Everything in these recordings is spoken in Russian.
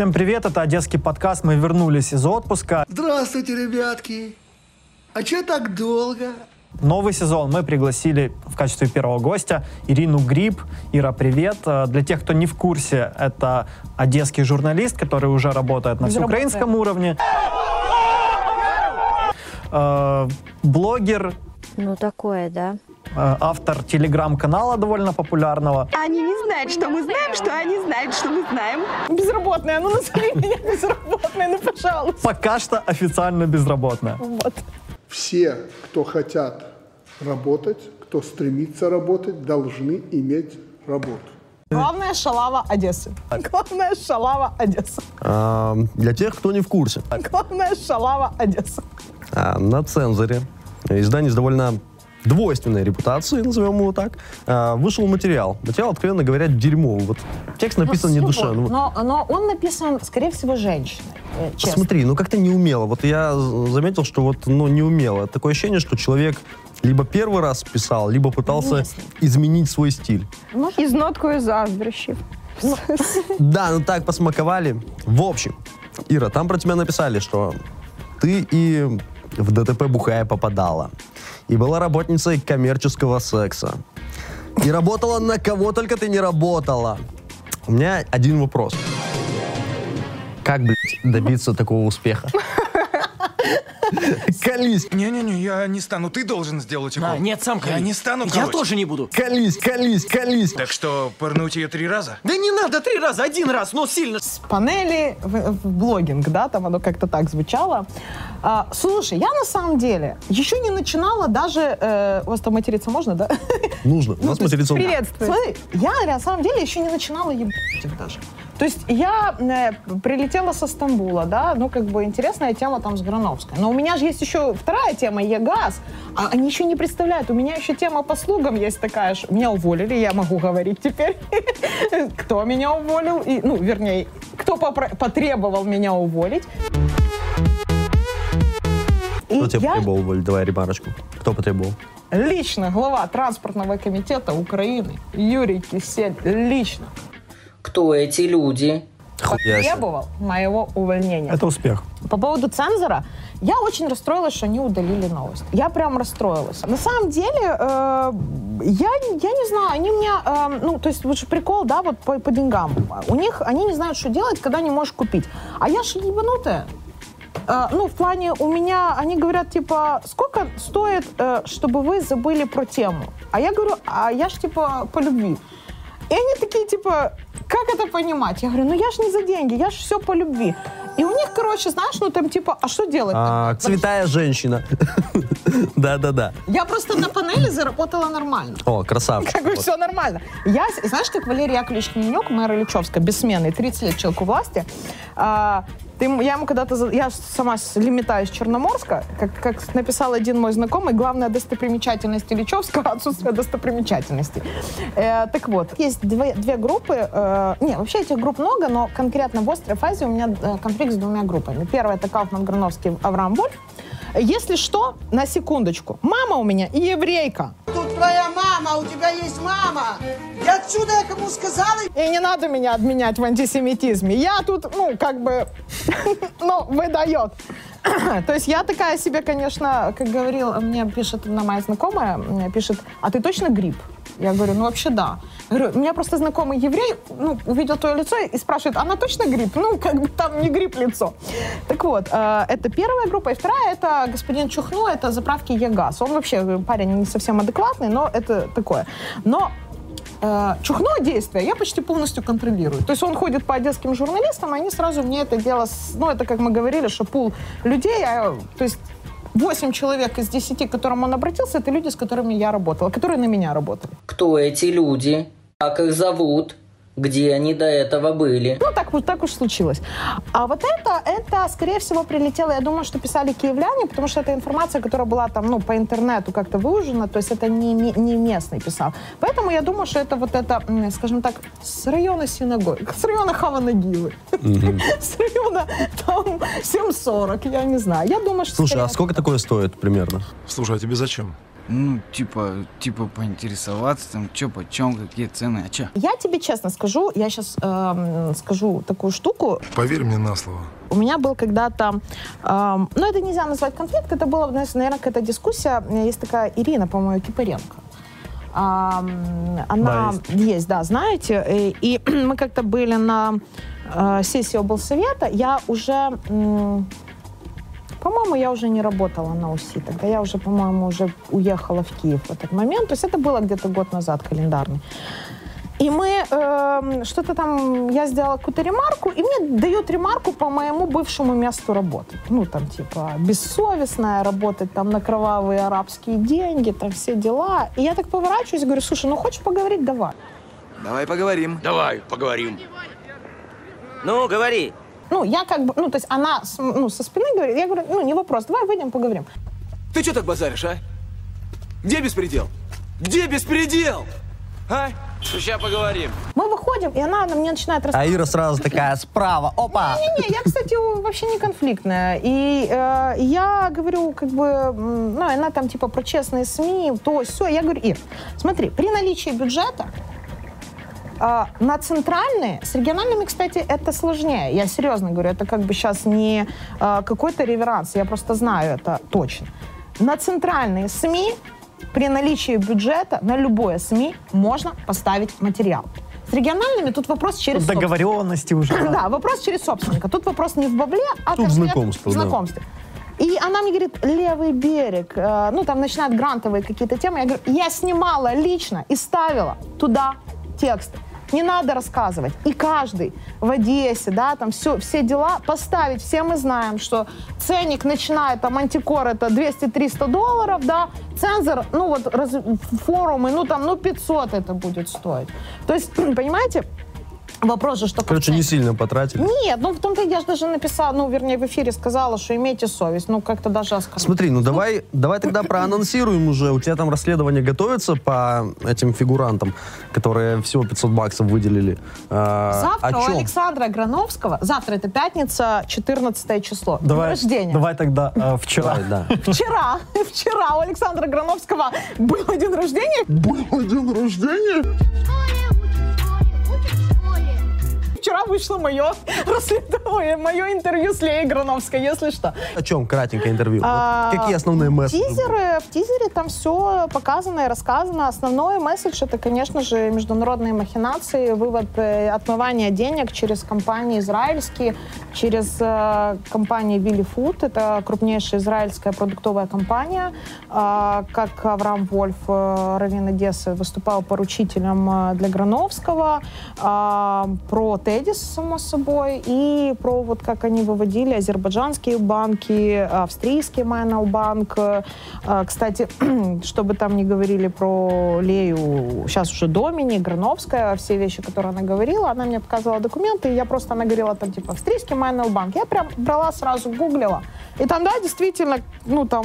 Всем привет, это Одесский подкаст. Мы вернулись из отпуска. Здравствуйте, ребятки. А че так долго? Новый сезон. Мы пригласили в качестве первого гостя Ирину Гриб. Ира, привет. Э, Для тех, кто не в курсе, это одесский журналист, который уже работает на всеукраинском уровне. Э, Блогер, Ну, такое, да. Э, автор телеграм-канала довольно популярного. Они не знают, что мы знаем, что они знают, что мы знаем. Безработная, ну назови меня безработной, ну пожалуйста. Пока что официально безработная. Вот. Все, кто хотят работать, кто стремится работать, должны иметь работу. Главная шалава Одессы. Главная шалава Одессы. А, Для тех, кто не в курсе, Главная шалава Одессы. а, на цензоре издание с довольно двойственной репутацией, назовем его так, а, вышел материал. Материал, откровенно говоря, дерьмовый. Вот текст написан не душе. Ну, Но, но он написан, скорее всего, женщиной. э, Честно. Смотри, ну как-то неумело. Вот я заметил, что вот, ну, неумело. Такое ощущение, что человек либо первый раз писал, либо пытался Уместно. изменить свой стиль. Із ноткою заздрощів. Да, ну так посмаковали. В общем, Ира, там про тебя написали, что ты и в ДТП бухая попадала. И была работницей коммерческого секса. И работала на кого только ты не работала. У меня один вопрос. Как, блядь, добиться такого успеха? Колись, Не-не-не, я не стану. Ты должен сделать укол. А, нет, сам Я колись. не стану Я колоть. тоже не буду. колись, колись, колись. Так что, пырнуть ее три раза? Да не надо три раза, один раз, но сильно. С панели в, в блогинг, да, там оно как-то так звучало. А, слушай, я на самом деле еще не начинала даже... э, у вас там материться можно, да? Нужно. У нас материться... Приветствую. Смотри, я на самом деле еще не начинала ебать их даже. То есть я э, прилетела со Стамбула, да, ну как бы интересная тема там с Грановской. Но у меня же есть еще вторая тема, ЕГАЗ, а они еще не представляют. У меня еще тема по слугам есть такая, что меня уволили, я могу говорить теперь, кто меня уволил, и, ну, вернее, кто попро- потребовал меня уволить. И Кто тебя я потребовал, Воль? Давай ремарочку. Кто потребовал? лично глава транспортного комитета Украины Юрий Кисель лично Кто эти люди? Хуя себе. требовал моего увольнения. Это успех. По поводу цензора, я очень расстроилась, что они удалили новость. Я прям расстроилась. На самом деле, э, я, я не знаю, они мне, э, ну, то есть, вот же прикол, да, вот по, по деньгам. У них, они не знают, что делать, когда не можешь купить. А я же ебанутая. Э, ну, в плане, у меня, они говорят, типа, сколько стоит, э, чтобы вы забыли про тему? А я говорю, а я ж, типа, по любви. И они такие, типа, как это понимать? Я говорю, ну я ж не за деньги, я ж все по любви. И у них, короче, знаешь, ну там типа, а что делать? А, Цветая женщина. Да-да-да. Я просто на панели заработала нормально. О, красавчик. Как бы все нормально. Я, знаешь, как Валерий Яковлевич Минюк, мэра Ильичевска, бессменный, 30 лет человеку власти, а, ты, я ему когда-то, я сама Лимита из Черноморска, как, как написал один мой знакомый, главная достопримечательность Ильичевска — отсутствие достопримечательностей. Э, так вот, есть две, две группы, э, не, вообще этих групп много, но конкретно в острой фазе у меня э, конфликт с двумя группами. Первая — это Кауфман Грановский, Авраам Вольф. Если что, на секундочку, мама у меня еврейка. Тут твоя мама, у тебя есть мама. Я отсюда я кому сказала, И не надо меня обменять в антисемитизме. Я тут, ну, как бы, ну, выдает. То есть я такая себе, конечно, как говорил, мне пишет одна моя знакомая, пишет, а ты точно грипп? Я говорю, ну вообще да. Говорю, у меня просто знакомый еврей, ну, увидел твое лицо и спрашивает, она точно грипп? Ну, как бы там не грипп лицо. Так вот, э, это первая группа. И вторая, это господин Чухну, это заправки ЕГАЗ. Он вообще э, парень не совсем адекватный, но это такое. Но э, чухное действие я почти полностью контролирую. То есть он ходит по одесским журналистам, они сразу мне это дело... Ну, это, как мы говорили, что пул людей, а, то есть 8 человек из 10, к которым он обратился, это люди, с которыми я работала, которые на меня работали. Кто эти люди? Как их зовут? Где они до этого были? Ну, так, вот так уж случилось. А вот это, это, скорее всего, прилетело, я думаю, что писали киевляне, потому что это информация, которая была там, ну, по интернету как-то выужена, то есть это не, не, местный писал. Поэтому я думаю, что это вот это, скажем так, с района синагоги, с района Хаванагилы, с района там 740, я не знаю. Я думаю, что... Слушай, скорее а сколько такое стоит примерно? Слушай, а тебе зачем? Ну, типа, типа поинтересоваться, там, чё почем, какие цены, а чё? Я тебе честно скажу, я сейчас скажу такую штуку. Поверь мне на слово. У меня был когда-то, эм, ну это нельзя назвать конфликт, это была, наверное, какая-то дискуссия. Есть такая Ирина, по-моему, Кипаренко. Ам, она Да, есть. да, знаете. И, и мы как-то были на э, сессии облсовета. Я уже, м, по-моему, я уже не работала на УСИ. Тогда я уже, по-моему, уже уехала в Киев в этот момент. То есть это было где-то год назад календарный. И мы эм, что-то там, я сделала какую-то ремарку, и мне дают ремарку по моему бывшему месту работы. Ну, там, типа, бессовестная, работать там на кровавые арабские деньги, там все дела. И я так поворачиваюсь и говорю, слушай, ну хочешь поговорить? Давай. Давай поговорим. Давай, поговорим. Ну, говори. Ну, я как бы, ну, то есть она с- ну, со спины говорит, я говорю, ну, не вопрос, давай выйдем, поговорим. Ты что так базаришь, а? Где беспредел? Где беспредел? А? Сейчас поговорим. Мы выходим, и она на мне начинает А рассказывать. Ира сразу такая справа. Опа! Не-не, я, кстати, вообще не конфликтная. И э, я говорю, как бы, ну, она там типа про честные СМИ, то все. Я говорю, Ир, смотри, при наличии бюджета на центральные, с региональными, кстати, это сложнее. Я серьезно говорю, это как бы сейчас не э, какой-то реверанс, я просто знаю это точно. На центральные СМИ при наличии бюджета на любое СМИ можно поставить материал. С региональными тут вопрос через. Договоренности уже. да. Вопрос через собственника. Тут вопрос не в бабле, а Тут знакомство, в да. знакомстве. И она мне говорит, левый берег, э, ну там начинают грантовые какие-то темы. Я говорю, я снимала лично и ставила туда тексты. Не надо рассказывать. И каждый в Одессе, да, там все, все дела поставить. Все мы знаем, что ценник начинает, там, антикор это 200-300 долларов, да, цензор, ну вот, раз- форумы, ну там, ну 500 это будет стоить. То есть, понимаете, вопрос же, что... Короче, не сильно потратили. Нет, ну в том-то я же даже написала, ну, вернее, в эфире сказала, что имейте совесть. Ну, как-то даже оскорбить. Смотри, ну давай, давай тогда проанонсируем уже. У тебя там расследование готовится по этим фигурантам, которые всего 500 баксов выделили. А, Завтра у? Александра Грановского, завтра это пятница, 14 число, день Давай, рождения. давай тогда э, вчера. Давай, да. Вчера, вчера у Александра Грановского был день рождения. Был день рождения? Вышло мое расследование, мое интервью с Леей Грановской, если что. О чем кратенькое интервью? Вот А, какие основные месседжи? Тизеры, в тизере там все показано и рассказано. Основной месседж это, конечно же, международные махинации, вывод э, отмывания денег через компании израильские, через э, компанию Willy Food. Это крупнейшая израильская продуктовая компания. А, как Авраам Вольф, э, раввин Одессы, выступал поручителем э, для Грановского. А, про Тедис, само собой, и про вот как они выводили азербайджанские банки, австрийский Майнал банк. Э, Кстати, что бы там ни говорили про Лею, сейчас уже Домини, Грановская, все вещи, которые она говорила, она мне показывала документы, и я просто, она говорила там типа австрийский Майнал банк. Я прям брала сразу, гуглила. И там, да, действительно, ну там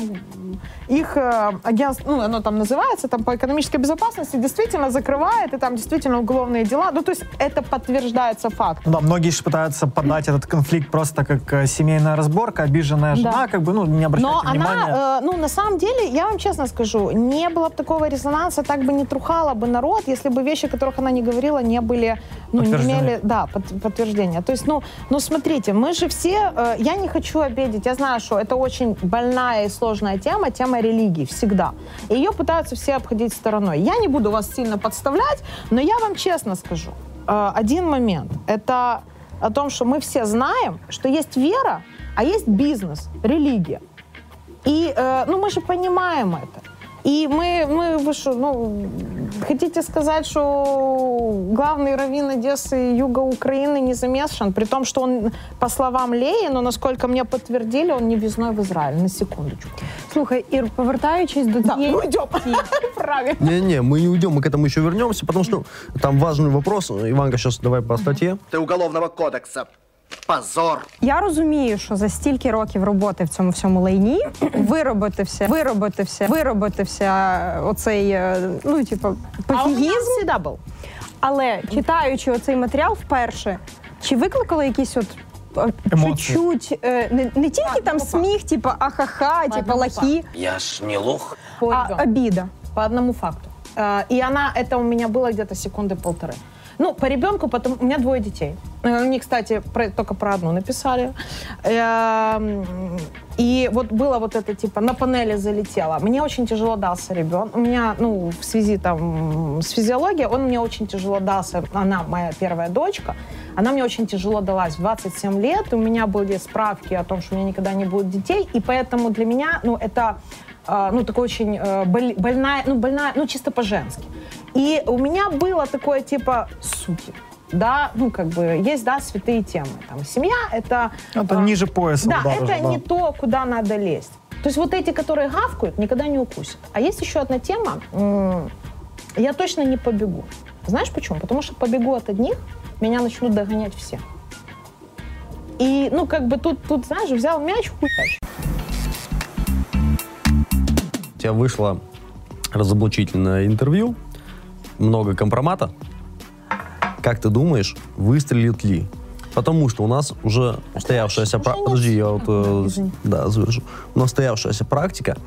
их э, агентство, ну оно там называется, там по экономической безопасности, действительно закрывает, и там действительно уголовные дела. Ну то есть это подтверждается фактом. Ну Да, многие же пытаются подать этот конфликт просто как э, семейная разборка, обиженная жена, Да. как бы, ну, не обращайте Но внимания. она, э, ну, на самом деле, я вам честно скажу, не было бы такого резонанса, так бы не трухала бы народ, если бы вещи, о которых она не говорила, не были, ну, не имели, да, под- подтверждения. То есть, ну, ну, смотрите, мы же все, э, я не хочу обидеть, я знаю, что это очень больная и сложная тема, тема религии, всегда. И ее пытаются все обходить стороной. Я не буду вас сильно подставлять, но я вам честно скажу, один момент, это о том, что мы все знаем, что есть вера, а есть бизнес, религия. И, э, ну, мы же понимаем это. И мы, мы вы что, ну, хотите сказать, что главный раввин Одессы и юга Украины не замешан, при том, что он, по словам Леї, но насколько мне подтвердили, он не в'їзной в Израиль, на секундочку. Слухай, Ір, повертаючись до Да, цієї... ну идем. Правильно. Не-не, мы не уйдем, мы к этому еще вернемся, потому что там важный вопрос. Иванка, сейчас давай по статье. Ты уголовного кодекса. Позор. Я розумію, що за стільки років роботи в цьому всьому лайні виробитився, виробитився, виробитився оцей, е, ну, типу, А у пофігізм. меня всегда был. Але читаючи оцей матеріал вперше, чи викликало якісь от е, Емоції. чуть-чуть е, не, не тільки там сміх, типу ахаха, типу одному лахи, Я ж не лох. По а ребенку. обіда. По одному факту. Э, И она, это у меня было где-то секунды полторы. Ну, по ребенку, потому у меня двое детей. Э, Они, кстати, про- только про одну написали. Эм, И вот было вот это, типа, на панели залетело. Мне очень тяжело дался ребенок. У меня, ну, в связи там с физиологией, он мне очень тяжело дался. Она моя первая дочка. Она мне очень тяжело далась в 27 лет. У меня были справки о том, что у меня никогда не будет детей. И поэтому для меня, ну, это ну, такой очень э, боль- больная, ну, больная, ну, чисто по-женски. И у меня было такое, типа, суки, да, ну, как бы, есть, да, святые темы. Там, семья — это... Это а, ниже пояса Да, удар это да. не то, куда надо лезть. То есть вот эти, которые гавкают, никогда не укусят. А есть еще одна тема. Я точно не побегу. Знаешь почему? Потому что побегу от одних, меня начнут догонять все. И, ну, как бы тут, тут знаешь, взял мяч, хуяч. Тебя вышло разоблачительное интервью, много компромата. Как ты думаешь, выстрелит ли? Потому что у нас уже устоявшаяся... пра- Подожди, я вот... э, да, завершу. У нас устоявшаяся практика.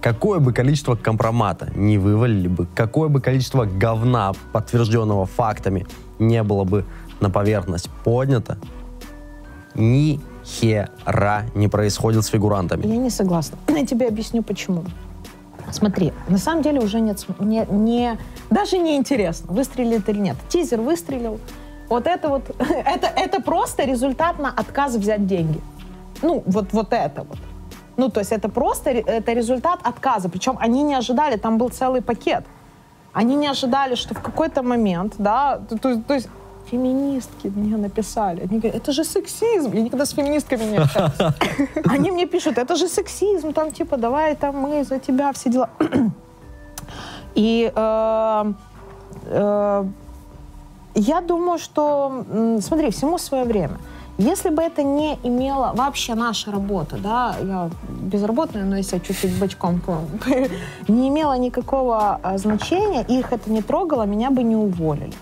Какое бы количество компромата не вывалили бы, какое бы количество говна, подтвержденного фактами, не было бы на поверхность поднято, ни хера не происходит с фигурантами. Я не согласна. Я тебе объясню почему. Смотри, на самом деле уже нет, не, не, даже не интересно, выстрелит или нет. Тизер выстрелил. Вот это вот, это, это просто результат на отказ взять деньги. Ну, вот, вот это вот. Ну, то есть это просто это результат отказа. Причем они не ожидали, там был целый пакет. Они не ожидали, что в какой-то момент, да, то, то- то есть феминистки мне написали. Они говорят, это же сексизм. Я никогда с феминистками не общалась. Они мне пишут, это же сексизм, там типа, давай там мы за тебя, все дела. И э, э, я думаю, что, смотри, всему свое время. Если бы это не имело вообще наша работа, да, я безработная, но если чуть-чуть бочком не имело никакого а, значения, их это не трогало, меня бы не уволили.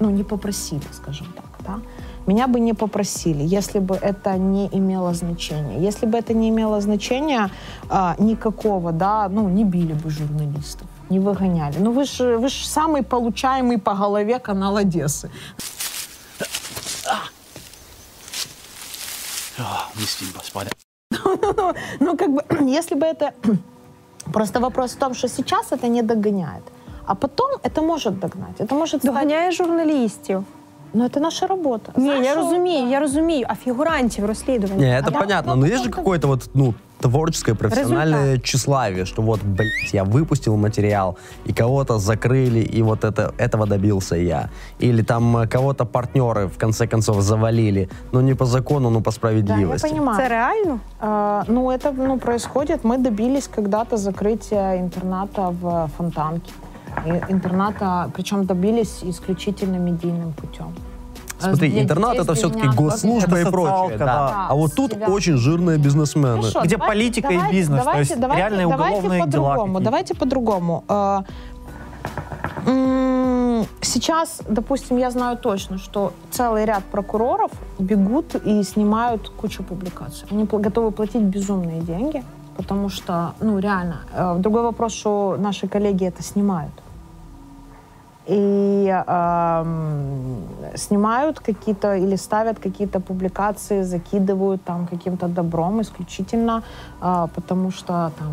Ну, не попросили, скажем так, да. Меня бы не попросили, если бы это не имело значения. Если бы это не имело значения а, никакого, да, ну, не били бы журналистов, не выгоняли. Ну, вы же вы ж самый получаемый по голове канал Одессы. Ну, как бы, если бы это... Просто вопрос в том, что сейчас это не догоняет. А потом это может догнать. Это может стать... Доганяє журналістів. Ну, это наша работа. Ні, я Знаешь, розумію, я розумію, а фігурантів розслідування. Не, это А да, понятно, ну, но есть же потом- какое-то вот, ну, творческое, профессиональное тщеславие, что вот, блядь, я выпустил материал, и кого-то закрыли, и вот это, этого добился я. Или там э, кого-то партнеры, в конце концов, завалили. Ну, не по закону, но по Да, я справедливости. понимаю. Це реально? А, ну, это ну, происходит. Мы добились когда-то закрытия интерната в Фонтанке. И интерната, причем добились исключительно медийным путем. Смотри, Для интернат детей это все-таки госслужба Это и прочее. да. да. А вот тут себя. очень жирные бизнесмены. Хорошо, Где давайте- политика и давайте- бизнес, то давайте- есть давайте- реальные давайте уголовные дела по-другому. Давайте по-другому. Э, Сейчас, допустим, я знаю точно, что целый ряд прокуроров бегут и снимают кучу публикаций. Они готовы платить безумные деньги, потому что, ну, реально. Э, Другой вопрос, что наши коллеги это снимают. И эм, снимают какие-то или ставят какие-то публикации, закидывают там каким-то добром исключительно э, потому что там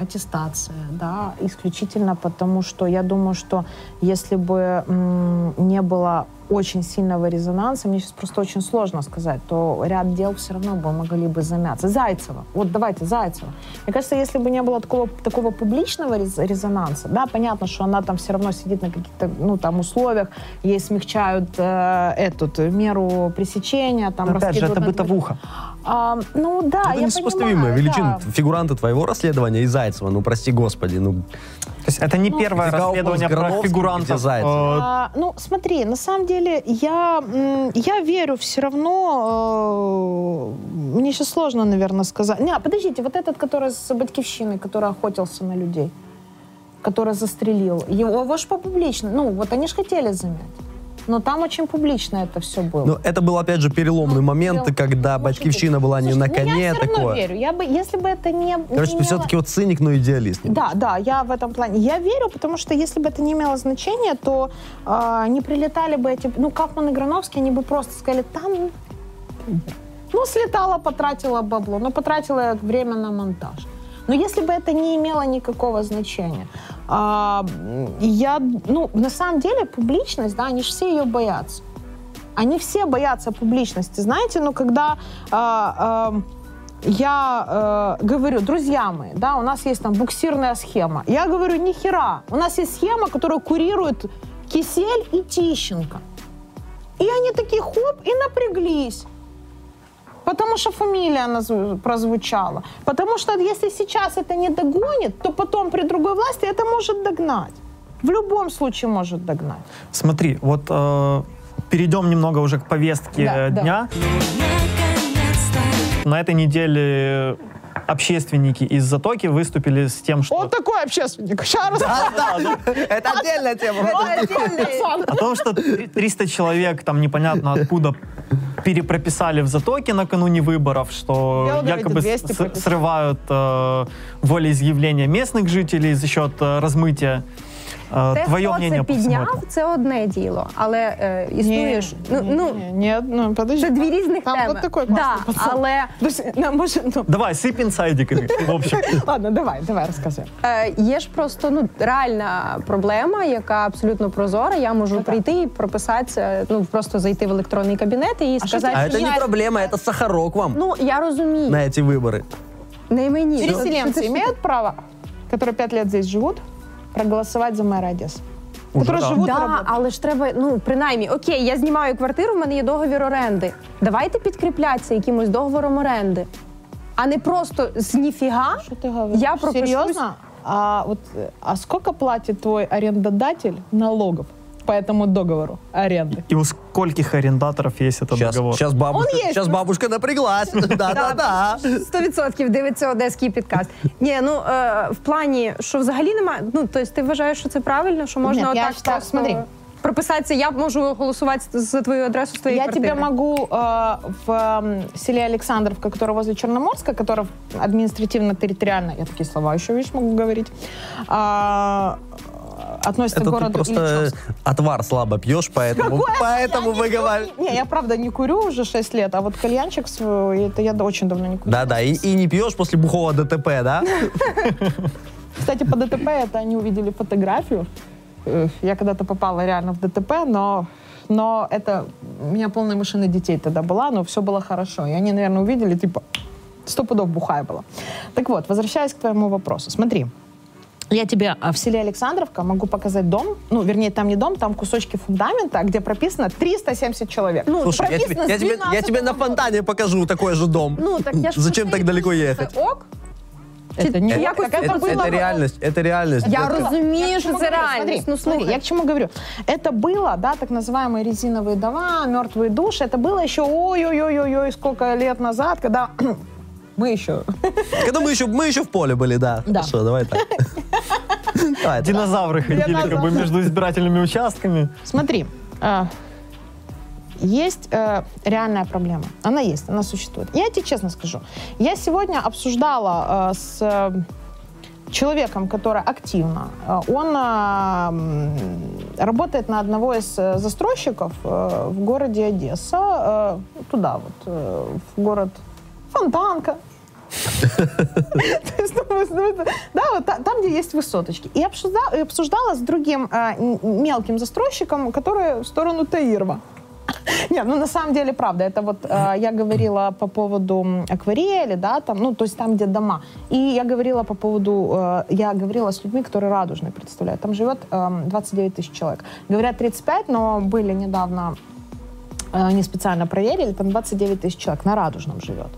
аттестация, да, исключительно потому что я думаю, что если бы м, не было очень сильного резонанса, мне сейчас просто очень сложно сказать, то ряд дел все равно бы могли бы замяться. Зайцева, вот давайте Зайцева. Мне кажется, если бы не было такого, такого публичного рез- резонанса, да, понятно, что она там все равно сидит на каких-то, ну, там, условиях, ей смягчают э, эту т- меру пресечения, там, опять же, это на- бытовуха. А, ну, да, это я несопоставимые понимаю, величины. да. Фигуранты твоего расследования и Зайцева. Ну, прости господи. Ну, То есть это не Ну, первое расследование про Грановский, где фигурантов. Зайцев? э, А, ну, смотри, на самом деле я, я верю все равно. э, мне сейчас сложно, наверное, сказать. Не, подождите, вот этот, который с Батькивщины, который охотился на людей, который застрелил, его, его ж по публично, ну, вот они же хотели замять. Но там очень публично это все было. Ну, это был, опять же, переломный момент, перел- когда Батькивщина была не на Ну, коне я все равно такое. верю. Я бы, если бы это не, Короче, не имело- все-таки вот циник, но идеалист. Да, да, я в этом плане. Я верю, потому что если бы это не имело значения, то а, не прилетали бы эти... Ну, Кафман и Грановский, они бы просто сказали, там... Ну, слетала, потратила бабло, но потратила время на монтаж. Но если бы это не имело никакого значения, а, я, ну, на самом деле, публичность, да, они же все ее боятся. Они все боятся публичности. Знаете, ну, когда а, а, я э, говорю, друзья мои, да, у нас есть там буксирная схема. Я говорю, ни хера. У нас есть схема, которую курирует Кисель и Тищенко. И они такие хоп и напряглись. Потому что фамилия назв- прозвучала. Потому что если сейчас это не догонит, то потом при другой власти это может догнать. В любом случае может догнать. Смотри, вот э, перейдем немного уже к повестке Да, э, да. дня. На этой неделе общественники из Затоки выступили с тем, что... Вот такой общественник. Сейчас Это отдельная тема. О том, что 300 человек, там непонятно откуда, перепрописали в Затоке накануне выборов, что Белгороде якобы 200 с- срывают э, волеизъявления местных жителей за счет э, размытия. Э, Те, Твое хто мнение це по всему підняв, этому? це одне діло, але е, існує ж ну, ну Нет, ну подожди. це дві різних Там теми. вот такой да, классный пацан. але То есть, нам может, ну, Давай, сыпь инсайдиками, в общем. Ладно, давай, давай, рассказывай. Е, є ж просто ну реальна проблема, яка абсолютно прозора. Я можу прийти і прописатися, ну просто зайти в електронний кабінет і сказати, А это що не я- проблема, это сахарок вам Ну я розумію, на эти выборы. не мені Ну, Переселенцы це ж- имеют право, которые пять лет здесь живут, проголосовать за мэра Одессы? Которые да. живут и Да, работают. але ж треба, ну принаймні, окей, я знімаю квартиру, в мене є договір оренди. Давайте підкріплятися якимось договором оренди, а не просто з ніфіга. Что ты говоришь? Я пропишусь- Серьезно? А, вот, э, а сколько платит твой арендодатель налогов по этому договору аренды? И у скольких арендаторов есть этот Сейчас, договор? сейчас бабушка, Он есть, сейчас ну. бабушка напряглась. Да-да-да. 100% дивиться одеський підкаст. Ні, ну е, в плані, що взагалі немає. Ну тобто ти вважаєш, що це правильно, що можна Ні, я отак считаю, просто смотри. прописатися. Я можу голосувати за твою адресу з твоєї Я квартири. тебе могу э, в м, селе Александровка, которое возле Черноморска, которое административно-территориально, я такие слова еще, видишь, могу говорить, а, относится Это к ты городу просто Ильичевск. отвар слабо пьешь, поэтому поэтому выговариваешь. Не, я правда не курю уже 6 лет, а вот кальянчик свой, это я очень давно не курю. Да-да, и, и не пьешь после бухого ДТП, да? Кстати, по ДТП это они увидели фотографию. Я когда-то попала реально в ДТП, но, но это... У меня полная машина детей тогда была, но все было хорошо. И они, наверное, увидели, типа, сто пудов бухая была. Так вот, возвращаясь к твоему вопросу. Смотри, я тебе а, в селе Александровка могу показать дом, ну, вернее, там не дом, там кусочки фундамента, где прописано 370 человек. Ну, Слушай, я тебе, я тебе- я 12 тебе на фонтане покажу такой же дом. Ну так я Зачем так далеко ехать? Ок? Это не так это Это, было. это реальность, это реальность. Я детка. Я чему це говорю? реальність. Смотри, Ну смотри, я к чему говорю. Это было, да, так называемые резиновые дома, мертвые души. Это было еще ой-ой-ой-ой, сколько лет назад, когда мы еще... Когда мы еще, мы еще в поле были, да. Да. Хорошо, давай так. Давай. Динозавры ходили как бы между избирательными участками. Смотри, а, есть э, реальная проблема. Она есть, она существует. Я тебе честно скажу. Я сегодня обсуждала э, с э, человеком, который активно, э, он э, работает на одного из э, застройщиков э, в городе Одесса, э, туда вот, э, в город Фонтанка. Ну, Да, вот та- там, где есть высоточки. И обсужда- и обсуждала с другим э, м- мелким застройщиком, который в сторону Таирова. Нет, ну на самом деле правда. Это вот э, я говорила по поводу акварели, да, там, ну то есть там, где дома. И я говорила по поводу, э, я говорила с людьми, которые радужные представляют. Там живет эм, 29 тысяч человек. Говорят 35, но были недавно, э, они специально проверили, там 29 тысяч человек на радужном живет.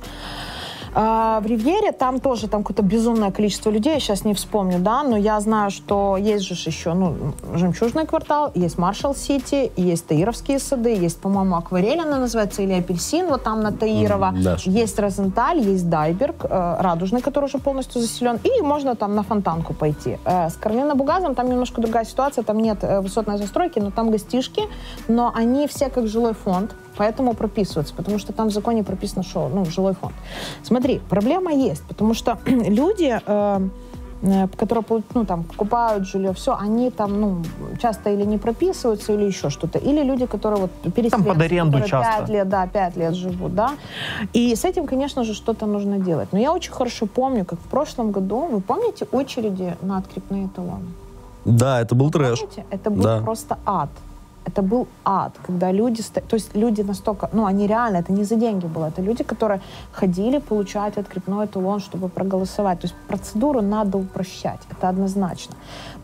А, в Ривьере там тоже там какое-то безумное количество людей, я сейчас не вспомню, да, но я знаю, что есть же еще, ну, Жемчужный квартал, есть Маршалл-Сити, есть Таировские сады, есть, по-моему, Акварель она называется, или Апельсин, вот там на Таирова, М, да, есть Розенталь, есть Дайберг, э, Радужный, который уже полностью заселен, и можно там на Фонтанку пойти. Э, с Карлина Бугазом там немножко другая ситуация, там нет э, высотной застройки, но там гостишки, но они все как жилой фонд, поэтому прописываются, потому что там в законе прописано, что, ну, жилой фонд. Смотри, проблема есть, потому что люди... э, э, которые ну, там, покупают жилье, все, они там, ну, часто или не прописываются, или еще что-то. Или люди, которые вот переселенцы, под аренду часто. пять лет, да, пять лет живут, да. И с этим, конечно же, что-то нужно делать. Но я очень хорошо помню, как в прошлом году, вы помните очереди на открепные талоны? Да, это был трэш. Помните? Это был Да. просто ад. Это был ад, когда люди, то есть люди настолько, ну, они реально, это не за деньги было, это люди, которые ходили получать открепной талон, чтобы проголосовать. То есть процедуру надо упрощать, это однозначно.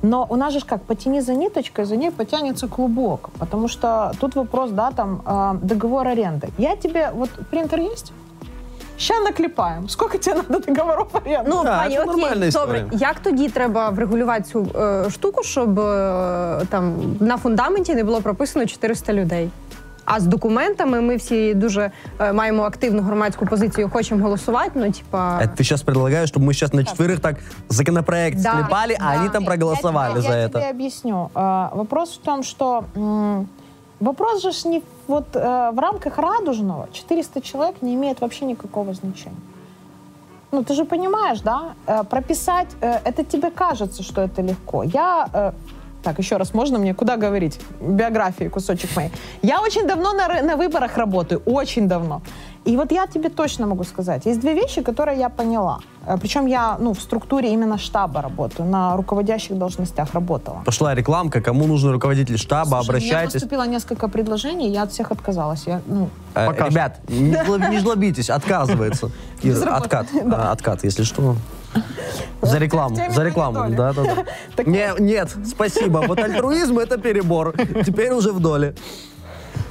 Но у нас же как, потяни за ниточкой, за ней потянется клубок, потому что тут вопрос, да, там, э, договор аренды. Я тебе, вот принтер есть? Ща наклепаем. Сколько тебе надо договоров аренды? Ну, Так, пані, це окей, нормальна добре. історія. Як тоді треба врегулювати цю е, штуку, щоб е, там на фундаменті не було прописано 400 людей? А з документами ми всі дуже е, маємо активну громадську позицію, хочемо голосувати. Ну, типа, Это ты сейчас предлагаешь, чтобы мы сейчас на четверых так законопроект Да. склепали, а Да. они там Я проголосовали тебе- за я это. тебе объясню. А, вопрос в том, что м, вопрос же ж не вот э, в рамках радужного 400 человек не имеет вообще никакого значения. Ну, ты же понимаешь, да? Э, прописать, э, это тебе кажется, что это легко. Я... э, так, еще раз, можно мне куда говорить? Биографии, кусочек моей. Я очень давно на, на выборах работаю, очень давно. И вот я тебе точно могу сказать, есть две вещи, которые я поняла. Э, Причем я ну, в структуре именно штаба работаю, на руководящих должностях работала. Пошла рекламка, кому нужен руководитель штаба, Слушай, У меня обращайтесь. поступило несколько предложений, я от всех отказалась. Я, ну, Э, Пока ребят, не, жлобитесь, отказывается. Откат, а, откат, если что. За рекламу, за рекламу, да, да, да. Не, нет, спасибо. Вот альтруизм это перебор. Теперь уже в доле.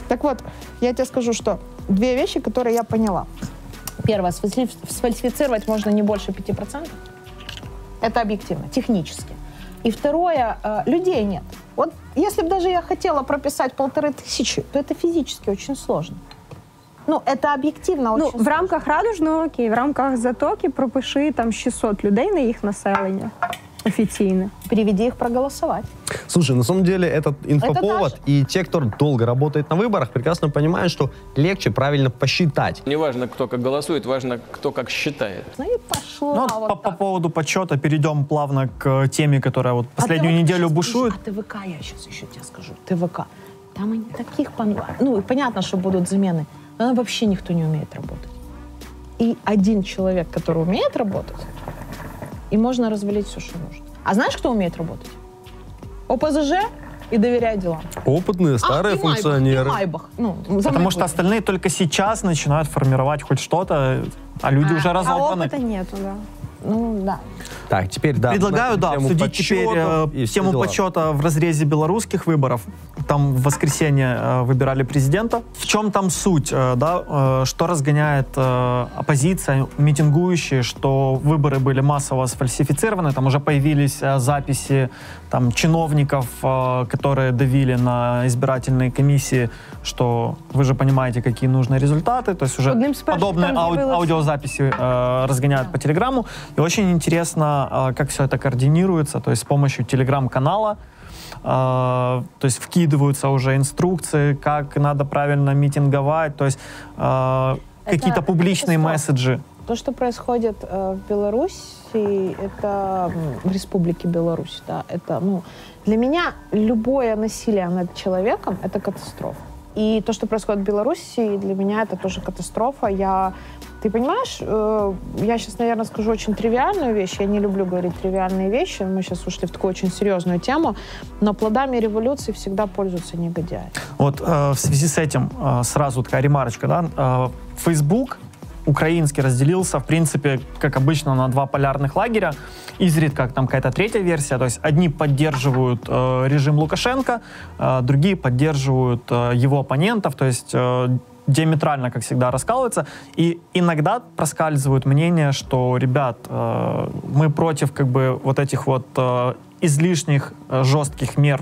Так вот, я тебе скажу, что две вещи, которые я поняла. Первое, сфальсиф- сфальсифицировать можно не больше 5%. Это объективно, технически. И второе, э, людей нет. Вот если бы даже я хотела прописать полторы тысячи, то это физически очень сложно. Ну, это объективно ну, очень в рамках радужного окей, в рамках затоки пропиши там 600 людей на їх населення офіційне. Приведи их проголосовать. Слушай, на самом деле этот инфоповод, Это и те, кто долго работает на выборах, прекрасно понимают, что легче правильно посчитать. Не важно, кто как голосует, важно, кто как считает. Ну и пошла Ну, вот вот по, по так. поводу подсчета перейдем плавно к теме, которая вот последнюю А ТВК неделю щас, бушует. А ТВК, я сейчас еще тебе скажу, ТВК. Там они таких пон... Ну, и понятно, что будут замены, но там вообще никто не умеет работать. И один человек, который умеет работать, и можно развалить все, что нужно. А знаешь, кто умеет работать? ОПЗЖ и доверяй делам. Опытные, старые а, и Майбах, функционеры. и Майбах. Ну, Потому что остальные только сейчас начинают формировать хоть что-то, а люди уже А разобраны. опыта нету, да. Ну, да. Так, теперь, да. Предлагаю, да, обсудить теперь э, и тему дела. подсчета в разрезе белорусских выборов. Там в воскресенье э, выбирали президента. В чем там суть, э, да, э, что разгоняет э, оппозиция, митингующие, что выборы были массово сфальсифицированы, там уже появились э, записи там чиновников, э, которые давили на избирательные комиссии, что вы же понимаете, какие нужны результаты, то есть уже Одним подобные ау- аудиозаписи э, разгоняют по телеграмму. И очень интересно, э, как все это координируется, то есть с помощью телеграм-канала. э, то есть вкидываются уже инструкции, как надо правильно митинговать, то есть э, какие-то публичные это месседжи. То, что происходит э, в Беларуси, это в Республике Беларусь, да, это, ну, для меня любое насилие над человеком — это катастрофа. И то, что происходит в Беларуси, для меня это тоже катастрофа. Я, ты понимаешь, э, я сейчас, наверное, скажу очень тривиальную вещь. Я не люблю говорить тривиальные вещи. Мы сейчас ушли в такую очень серьезную тему. Но плодами революции всегда пользуются негодяи. Вот э, в связи с этим э, сразу такая ремарочка, да, э, Facebook украинский разделился, в принципе, как обычно, на два полярных лагеря. Изредка там какая-то третья версия. То есть одни поддерживают э, режим Лукашенко, э, другие поддерживают э, его оппонентов. То есть э, диаметрально, как всегда, раскалываются. И иногда проскальзывают мнения, что, ребят, э, мы против как бы вот этих вот э, излишних э, жестких мер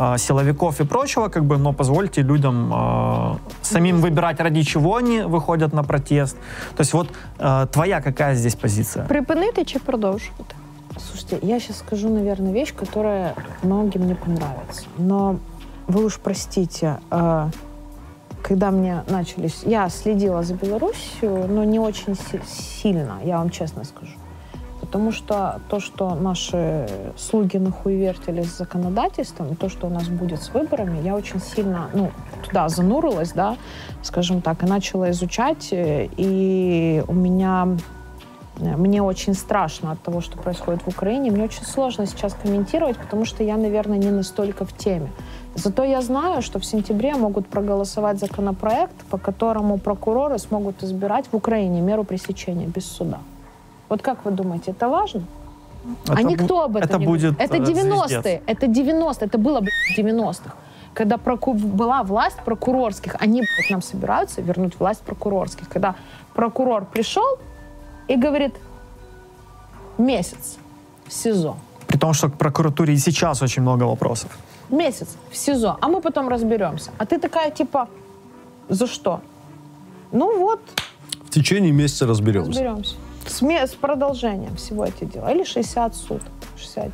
э, силовиков и прочего, как бы, но позвольте людям э, самим выбирать, ради чего они выходят на протест. То есть вот э, твоя какая здесь позиция? Припинити чи продовжувати? Слушайте, я сейчас скажу, наверное, вещь, которая многим не понравится. Но вы уж простите, э, когда мне начались... Я следила за Белоруссию, но не очень си- сильно, я вам честно скажу. Потому что то, что наши слуги нахуевертили с законодательством, и то, что у нас будет с выборами, я очень сильно, ну, туда занурилась, да, скажем так, и начала изучать, э, и у меня Э, Мне очень страшно от того, что происходит в Украине. Мне очень сложно сейчас комментировать, потому что я, наверное, не настолько в теме. Зато я знаю, что в сентябре могут проголосовать законопроект, по которому прокуроры смогут избирать в Украине меру пресечения без суда. Вот как вы думаете, это важно? а Это никто бу- об этом это не будет, говорит. Это э, 90-е. звездец. Это 90-е. Это было, блядь, в 90-х. Когда проку- была власть прокурорских, они блядь, нам собираются вернуть власть прокурорских. Когда прокурор пришел и говорит, месяц в СИЗО. При том, что к прокуратуре и сейчас очень много вопросов. Месяц в СИЗО, а мы потом разберемся. А ты такая, типа, за что? Ну вот, В течение месяца разберемся. разберемся. С, с продолжением всего эти дела. Или 60 суток. 60 дней.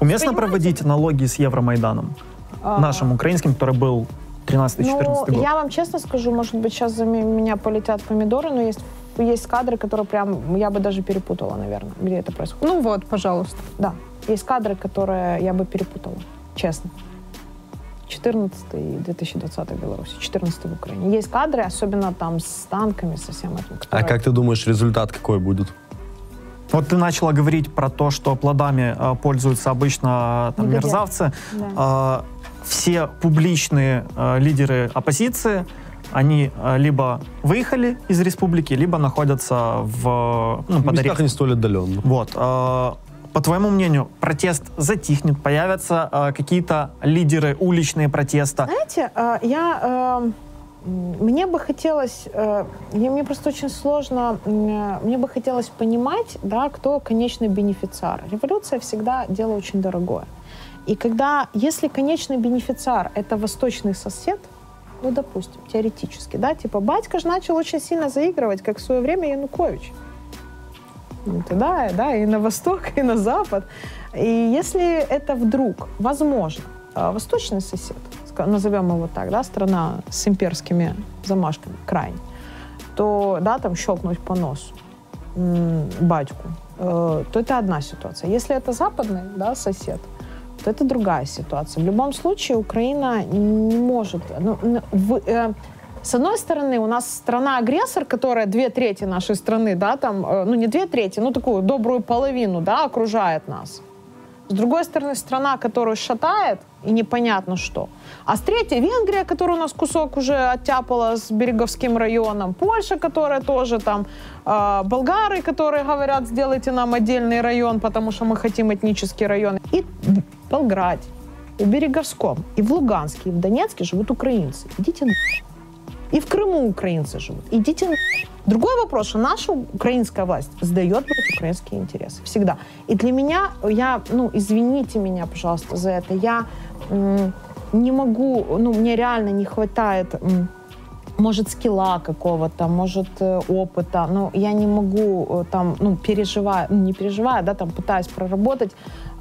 Уместно проводить аналогии с Евромайданом? А. Нашим украинским, который был 13-14 Ну, год. я вам честно скажу, может быть, сейчас за ме- меня полетят помидоры, но есть, есть кадры, которые прям, я бы даже перепутала, наверное, где это происходит. Ну вот, пожалуйста. Да, есть кадры, которые я бы перепутала, честно. 14 и 2020 Беларуси, 14 в Украине. Есть кадры, особенно там с танками, со всем этим. А которые- как ты думаешь, результат какой будет? Вот ты начала говорить про то, что плодами э, пользуются обычно э, там, мерзавцы. Да. Э, все публичные э, лидеры оппозиции, они э, либо выехали из республики, либо находятся в, ну, В под местах не столь отдаленно. Вот. э, По твоему мнению, протест затихнет, появятся э, какие-то лидеры уличные протеста. Знаете, э, я... э, Мне бы хотелось, э, мне просто очень сложно, э, мне бы хотелось понимать, да, кто конечный бенефициар. Революция всегда дело очень дорогое. И когда, если конечный бенефициар — это восточный сосед, ну, допустим, теоретически, да, типа батька же начал очень сильно заигрывать, как в свое время Янукович. Туда, да, и на восток, и на запад. И если это вдруг, возможно, а, восточный сосед, назовем его так, да, страна с имперскими замашками, крайне, то, да, там щелкнуть по носу батьку, э, то это одна ситуация. Если это западный, да, сосед, то это другая ситуация. В любом случае Украина не может... Ну, в- э, с одной стороны, у нас страна-агрессор, которая две трети нашей страны, да, там, э, ну не две трети, ну такую добрую половину, да, окружает нас. С другой стороны, страна, которую шатает, и непонятно что. А с третьей Венгрия, которая у нас кусок уже оттяпала с Береговским районом. Польша, которая тоже там. э, болгары, которые говорят, сделайте нам отдельный район, потому что мы хотим этнический район. И в Болграде, и в Береговском, и в Луганске, и в Донецке живут украинцы. Идите на... И в Крыму украинцы живут. Идите на... Другой вопрос, что наша украинская власть сдает блядь, украинские интересы. Всегда. И для меня, я, ну, извините меня, пожалуйста, за это, я не могу, ну, мне реально не хватает, может, скилла какого-то, может, э, опыта, но я не могу э, там, ну, переживая, ну, не переживая, да, там, пытаясь проработать,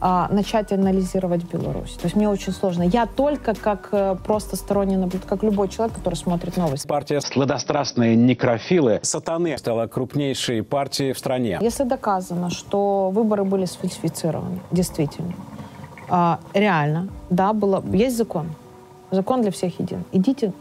а, начать анализировать Беларусь. То есть мне очень сложно. Я только как э, просто сторонний наблюдатель, как любой человек, который смотрит новости. Партия «Сладострастные некрофилы» сатаны стала крупнейшей партией в стране. Если доказано, что выборы были сфальсифицированы, действительно, а, реально, да, было, есть закон. Закон для всех един. Идите.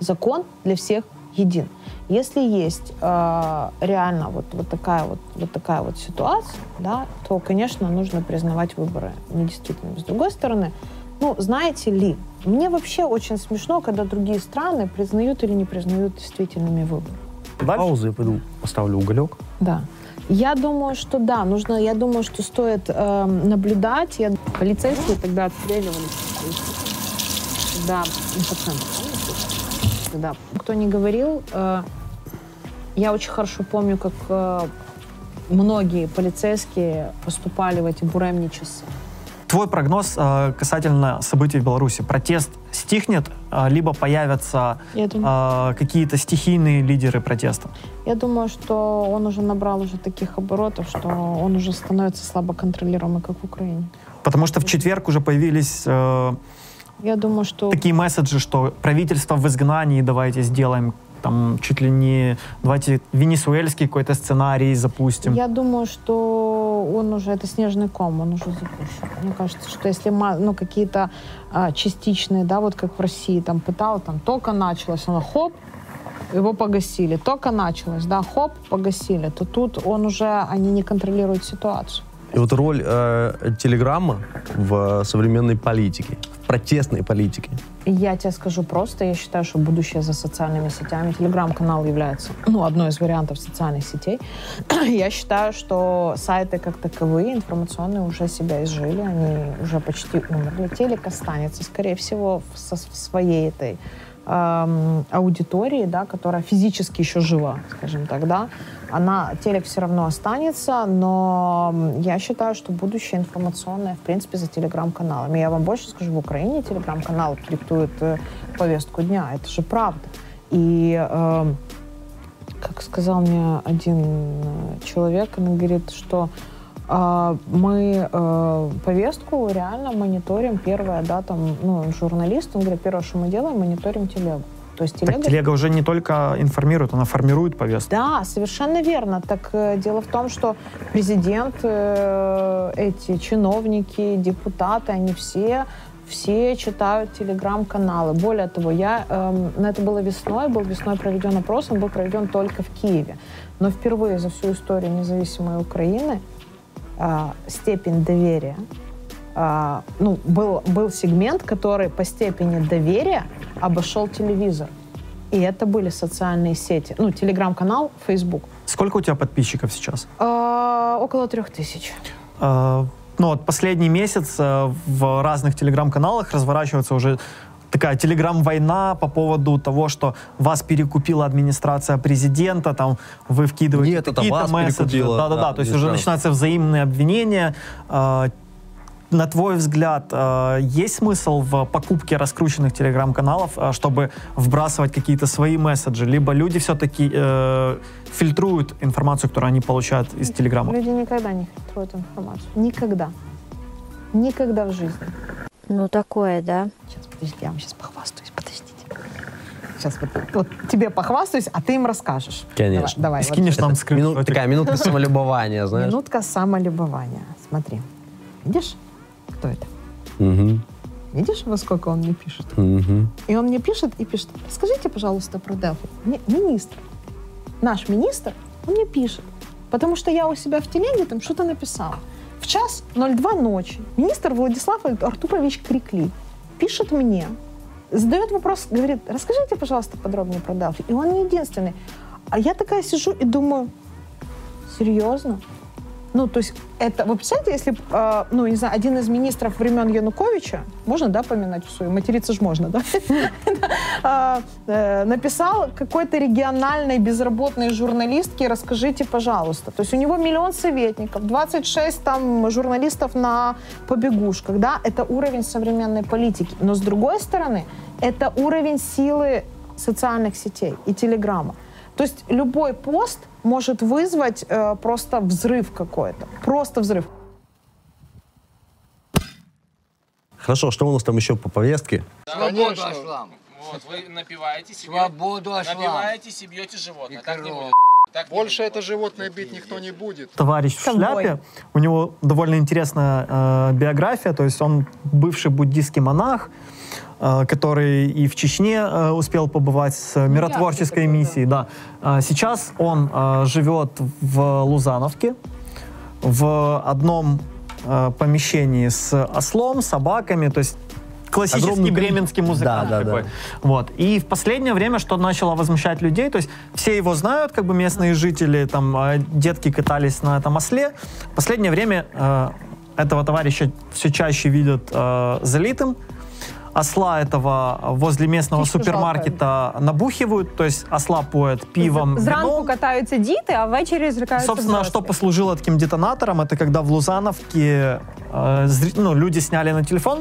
Закон для всех един. Если есть а, реально вот, вот, такая вот, вот такая вот ситуация, да, то, конечно, нужно признавать выборы недействительными. С другой стороны, ну, знаете ли, мне вообще очень смешно, когда другие страны признают или не признают действительными выборы. Дальше? Паузу, я пойду поставлю уголек. Да. Я думаю, что да, нужно, я думаю, что стоит эм, наблюдать. Я, полицейские тогда отстреливались. Да, инфоцентр, помните? Да. Кто не говорил, э, я очень хорошо помню, как э, многие полицейские поступали в эти буремные часы. Твой прогноз э, касательно событий в Беларуси. Протест стихнет, э, либо появятся думаю- э, какие-то стихийные лидеры протеста? Я думаю, что он уже набрал уже таких оборотов, что он уже становится слабо контролируемый, как в Украине. Потому что в четверг уже появились э, Я думаю, что такие месседжи, что правительство в изгнании, давайте сделаем там чуть ли не, давайте венесуэльский какой-то сценарий запустим. Я думаю, что он уже, это снежный ком, он уже запущен. Мне кажется, что если ма- ну, какие-то а, частичные, да, вот как в России, там пытал, там только началось, оно хоп, его погасили, только началось, да, хоп, погасили, то тут он уже, они не контролируют ситуацию. И вот роль э, телеграмма в современной политике, протестной политике. И Я тебе скажу просто, я считаю, что будущее за социальными сетями. Телеграм-канал является ну, одной из вариантов социальных сетей. Я считаю, что сайты как таковые, информационные, уже себя изжили, они уже почти умерли. Телек останется, скорее всего, со- своей этой аудитории, да, которая физически еще жива, скажем так, да, она, телек все равно останется, но я считаю, что будущее информационное, в принципе, за телеграм-каналами. Я вам больше скажу, в Украине телеграм-канал диктует э, повестку дня, это же правда. И, э, как сказал мне один э, человек, он говорит, что мы э, повестку реально мониторим. Первое, да, там, ну, журналист, он говорит, первое, что мы делаем, мониторим телегу. То есть телега... Так телега уже не только информирует, она формирует повестку. Да, совершенно верно. Так э, дело в том, что президент, э, эти чиновники, депутаты, они все все читают телеграм-каналы. Более того, я, на это было весной, был весной проведен опрос, он был проведен только в Киеве. Но впервые за всю историю независимой Украины а, степень доверия, а, ну, был, был сегмент, который по степени доверия обошел телевизор. И это были социальные сети. Ну, телеграм-канал, Facebook. Сколько у тебя подписчиков сейчас? А, около трех тысяч. Э, ну вот последний месяц э, в разных телеграм-каналах разворачивается уже такая телеграм-война по поводу того, что вас перекупила администрация президента, там вы вкидываете Нет, это какие-то вас месседжи. Да-да-да, да, то есть уже начинаются взаимные обвинения. Э, на твой взгляд, э, есть смысл в покупке раскрученных телеграм-каналов, э, чтобы вбрасывать какие-то свои месседжи? Либо люди все-таки э, фильтруют информацию, которую они получают из телеграма? Люди никогда не фильтруют информацию. Никогда. Никогда в жизни. Ну, такое, да. Сейчас, подожди, я вам сейчас похвастаюсь. Подождите. Сейчас вот, вот тебе похвастаюсь, а ты им расскажешь. Конечно. Давай, давай. вот Скинешь нам Это мину- такая минутка самолюбования, знаешь. Минутка самолюбования. Смотри. Видишь, кто это? Мгм. Видишь, во сколько он мне пишет? Мгм. И он мне пишет и пишет, скажите, пожалуйста, про Дельфи. Ми- Министр, наш министр, он мне пишет, потому что я у себя в телеге там что-то написала. В час 02 ночи министр Владислав Артурович Крикли пишет мне, задает вопрос, говорит, расскажите, пожалуйста, подробнее про Дельфи. И он не единственный. А я такая сижу и думаю, серьезно? Ну, то есть это, вы представляете, если, э, ну, не знаю, один из министров времен Януковича, можно, да, поминать в свою, материться ж можно, да, А, э, написал какой-то региональной безработной журналистке, расскажите, пожалуйста. То есть у него миллион советников, 26 там журналистов на побегушках, да, это уровень современной политики. Но с другой стороны, это уровень силы социальных сетей и телеграмма. То есть любой пост может вызвать э, просто взрыв какой-то. Просто взрыв. Хорошо, что у нас там еще по повестке? Свободу ошлам. Вот, вы напиваетесь, и Свободу ошлам. напиваетесь и бьете животное. Так не будет. Так не Больше это животное бить никто не будет. товарищ в Ковбой. шляпе. У него довольно интересная э, биография, то есть он бывший буддийский монах, который и в Чечне э, успел побывать с э, миротворческой миссией. Да. А сейчас он э, живет в Лузановке, в одном э, помещении с ослом, собаками, то есть классический Огромный бременский музыкант Да, да, такой. да. Вот. И в последнее время, что начало возмущать людей, то есть все его знают, как бы местные жители, там, э, детки катались на этом осле. В последнее время э, этого товарища все чаще видят э, залитым Осла этого возле местного Птичку супермаркета набухивают, то есть осла поят пивом, Зранку вином. катаються діти, а ввечері зрикаються Собственно, взрослі. что послужило таким детонатором, это когда в Лузановке э, зри- ну, люди сняли на телефон,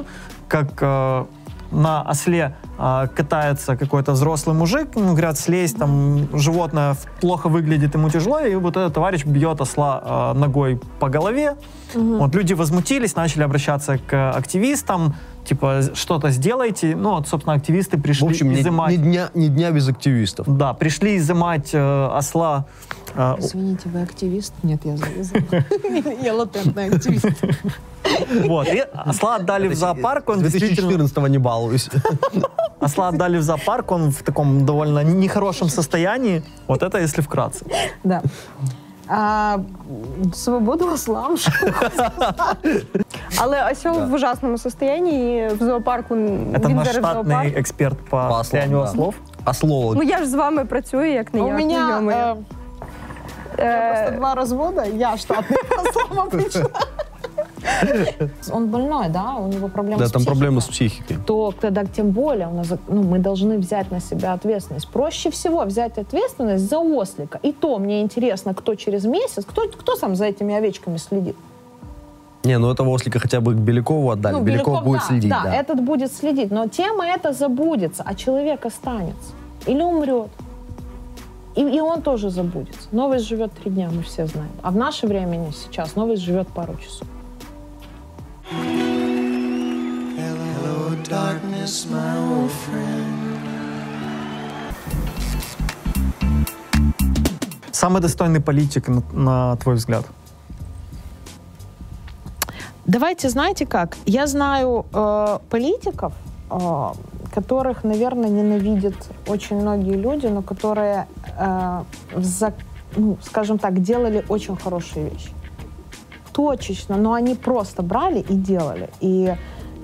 как э, на осле э, катается какой-то взрослый мужик, ну, говорят, слезь, там животное в- плохо выглядит, ему тяжело, и вот этот товарищ бьет осла э, ногой по голове. Мгм. Вот люди возмутились, начали обращаться к активистам, типа, что-то сделайте. Ну, вот, собственно, активисты пришли В общем, ни, изымать. ни дня, ни дня без активистов. Да, пришли изымать э, осла. э, Извините, вы активист? Нет, я завязала. Я латентный активист. Вот, и осла отдали в зоопарк, он С действительно... 2014 не балуюсь. Осла отдали в зоопарк, он в таком довольно нехорошем состоянии. Вот это если вкратце. Да. А, свободу ослам. Але осьол в ужасному состоянні і в зоопарку Это він наш зараз в штатный зоопарк. эксперт по, По ослам, состоянию да. ослов. Ослолог. Ну я ж з вами працюю, як не У як. меня ну, йо-моє. э, просто два развода, я штатный ослам обычно. Он больной, да? У него проблемы Да, с там проблемы с психикой. то тогда тем более у нас, ну, мы должны взять на себя ответственность. Проще всего взять ответственность за ослика. И то мне интересно, кто через месяц, кто, кто сам за этими овечками следит. Не, ну этого ослика хотя бы к Белякову отдали. Ну, Беляков, будет да, следить, да, да. этот будет следить. Но тема эта забудется, а человек останется. Или умрет. И, и он тоже забудется. Новость живет три дня, мы все знаем. А в наше время сейчас. Новость живет пару часов. Darkness, my old friend. Самый достойный политик, на, на твой взгляд? Давайте, знаете как? Я знаю э, политиков, э, которых, наверное, ненавидят очень многие люди, но которые, э, за- ну, скажем так, делали очень хорошие вещи. Точечно, но они просто брали и делали. И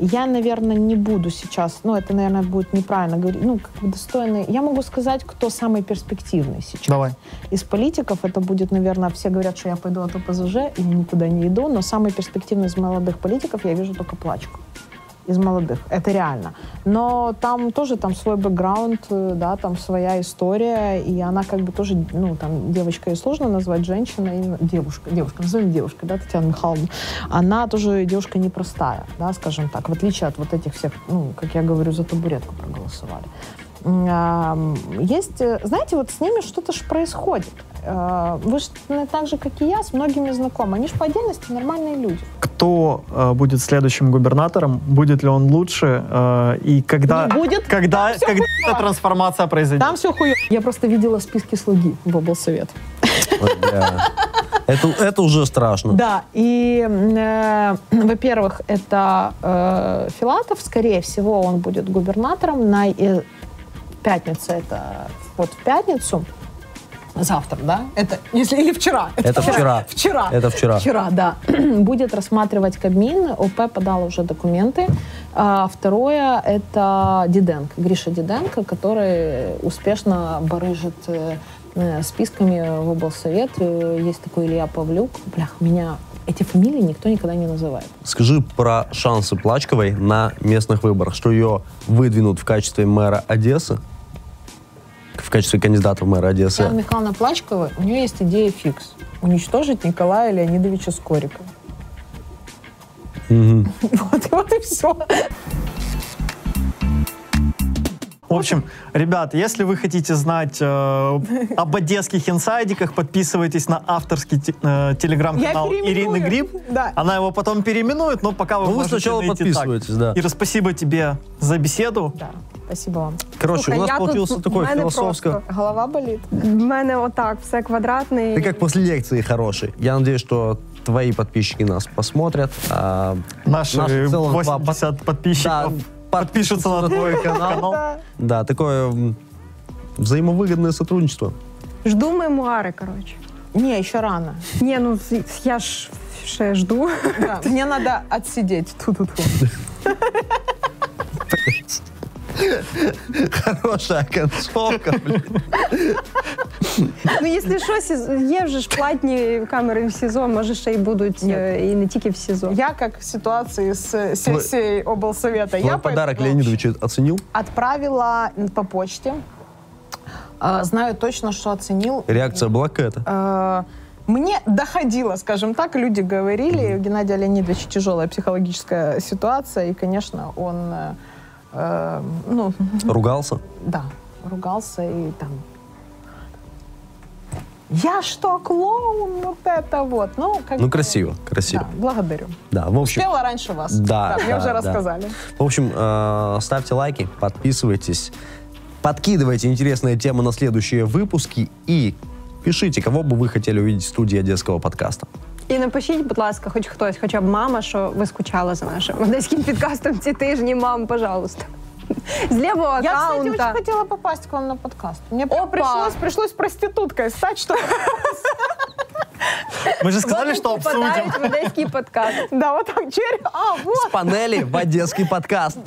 я, наверное, не буду сейчас, ну, это, наверное, будет неправильно говорить, ну, как бы достойный. Я могу сказать, кто самый перспективный сейчас. Давай. Из политиков это будет, наверное, все говорят, что я пойду от ОПЗЖ, и никуда не иду, но самый перспективный из молодых политиков я вижу только Плачку. Из молодых. Это реально. Но там тоже там свой бэкграунд, э, да, там своя история, и она как бы тоже, ну, там, девочка ее сложно назвать женщиной, девушка, девушка, назовем девушкой, да, Татьяна Михайловна. Она тоже девушка непростая, да, скажем так, в отличие от вот этих всех, ну, как я говорю, за табуретку проголосовали. Есть, э, знаете, вот с ними что-то же происходит. Э, Вы же так же, как и я, с многими знакомы. Они же по отдельности нормальные люди. Кто э, будет следующим губернатором? Будет ли он лучше? Э, и когда, Не будет. когда, когда хуёво. эта трансформация произойдет? Там все хуё. Я просто видела списки слуги в облсовет. Это, это уже страшно. Да, и, э, во-первых, это э, Филатов, скорее всего, он будет губернатором на э, пятница, это вот в пятницу, завтра, да? Это, если, или вчера. Это вчера. Вчера. Это вчера. Вчера, да. Будет рассматривать Кабмин, ОП подал уже документы. А второе, это Диденко, Гриша Диденко, который успешно барыжит э, э, списками в облсовет. Э, Есть такой Илья Павлюк. Блях, меня эти фамилии никто никогда не называет. Скажи про шансы Плачковой на местных выборах, что ее выдвинут в качестве мэра Одессы, в качестве кандидата в мэра Одессы. Татьяна Михайловна Плачкова, у нее есть идея фикс. Уничтожить Николая Леонидовича Скорикова. Мгм. Вот, вот и все. В общем, ребят, если вы хотите знать э, об одесских инсайдиках, подписывайтесь на авторский те- э, телеграм-канал. Ирины Гриб. Да. Она его потом переименует, но пока вы Ну, вы можете сначала найти подписывайтесь, так. да. Ира, спасибо тебе за беседу. Да, спасибо вам. Короче, Слухай, у нас тут- получился в такой философско... просто Голова болит. В мене отак, все квадратне. Ты как после лекции хороший. Я надеюсь, что твои подписчики нас посмотрят. а Наши наши целых два 80 подписчиков Да, подпишутся на твой канал. Да, такое взаимовыгодное сотрудничество. Жду мемуари, коротше. Не, еще рано. Ні, ну я ж ще жду. Да, мне надо отсидеть. Ту-ту-ту. Хорошая концовка, блін. Ну, якщо що, сіз- є вже ж платні камери в СІЗО, може ще й будуть е, і не тільки в СІЗО. Я как в ситуации с сессией облсовета. Твой Я подарок поэтому Леонидович оценил? отправила по почте. А, Знаю точно, что оценил. Реакция была какая-то? Э, Мне доходило, скажем так, люди говорили, у Геннадия Леонидовича тяжелая психологическая ситуация, и, конечно, он, э, э, ну, Ругался? да, ругался и там... Я что, клоун? Вот это вот. Ну, как Ну, красиво, красиво. Да, благодарю. Да, в общем... Успела раньше вас. Да, мне да, уже да. рассказали. В общем, э, ставьте лайки, подписывайтесь, подкидывайте интересные темы на следующие выпуски и пишите, кого бы вы хотели увидеть в студии одесского подкаста. І напишіть, будь ласка, хоч хтось, хоча б мама, що ви скучали за нашим одеським підкастом ці тижні. Мам, пожалуйста. З лівого Я, кстати, аккаунта. очень хотела попасть к вам на подкаст. Мне прям Опа! пришлось, пришлось проституткой стать, чтобы... Мы же сказали, Вот что попадають обсудим. в одеський подкаст. Да, вот так, черри. А, вот. С панели в одесский подкаст.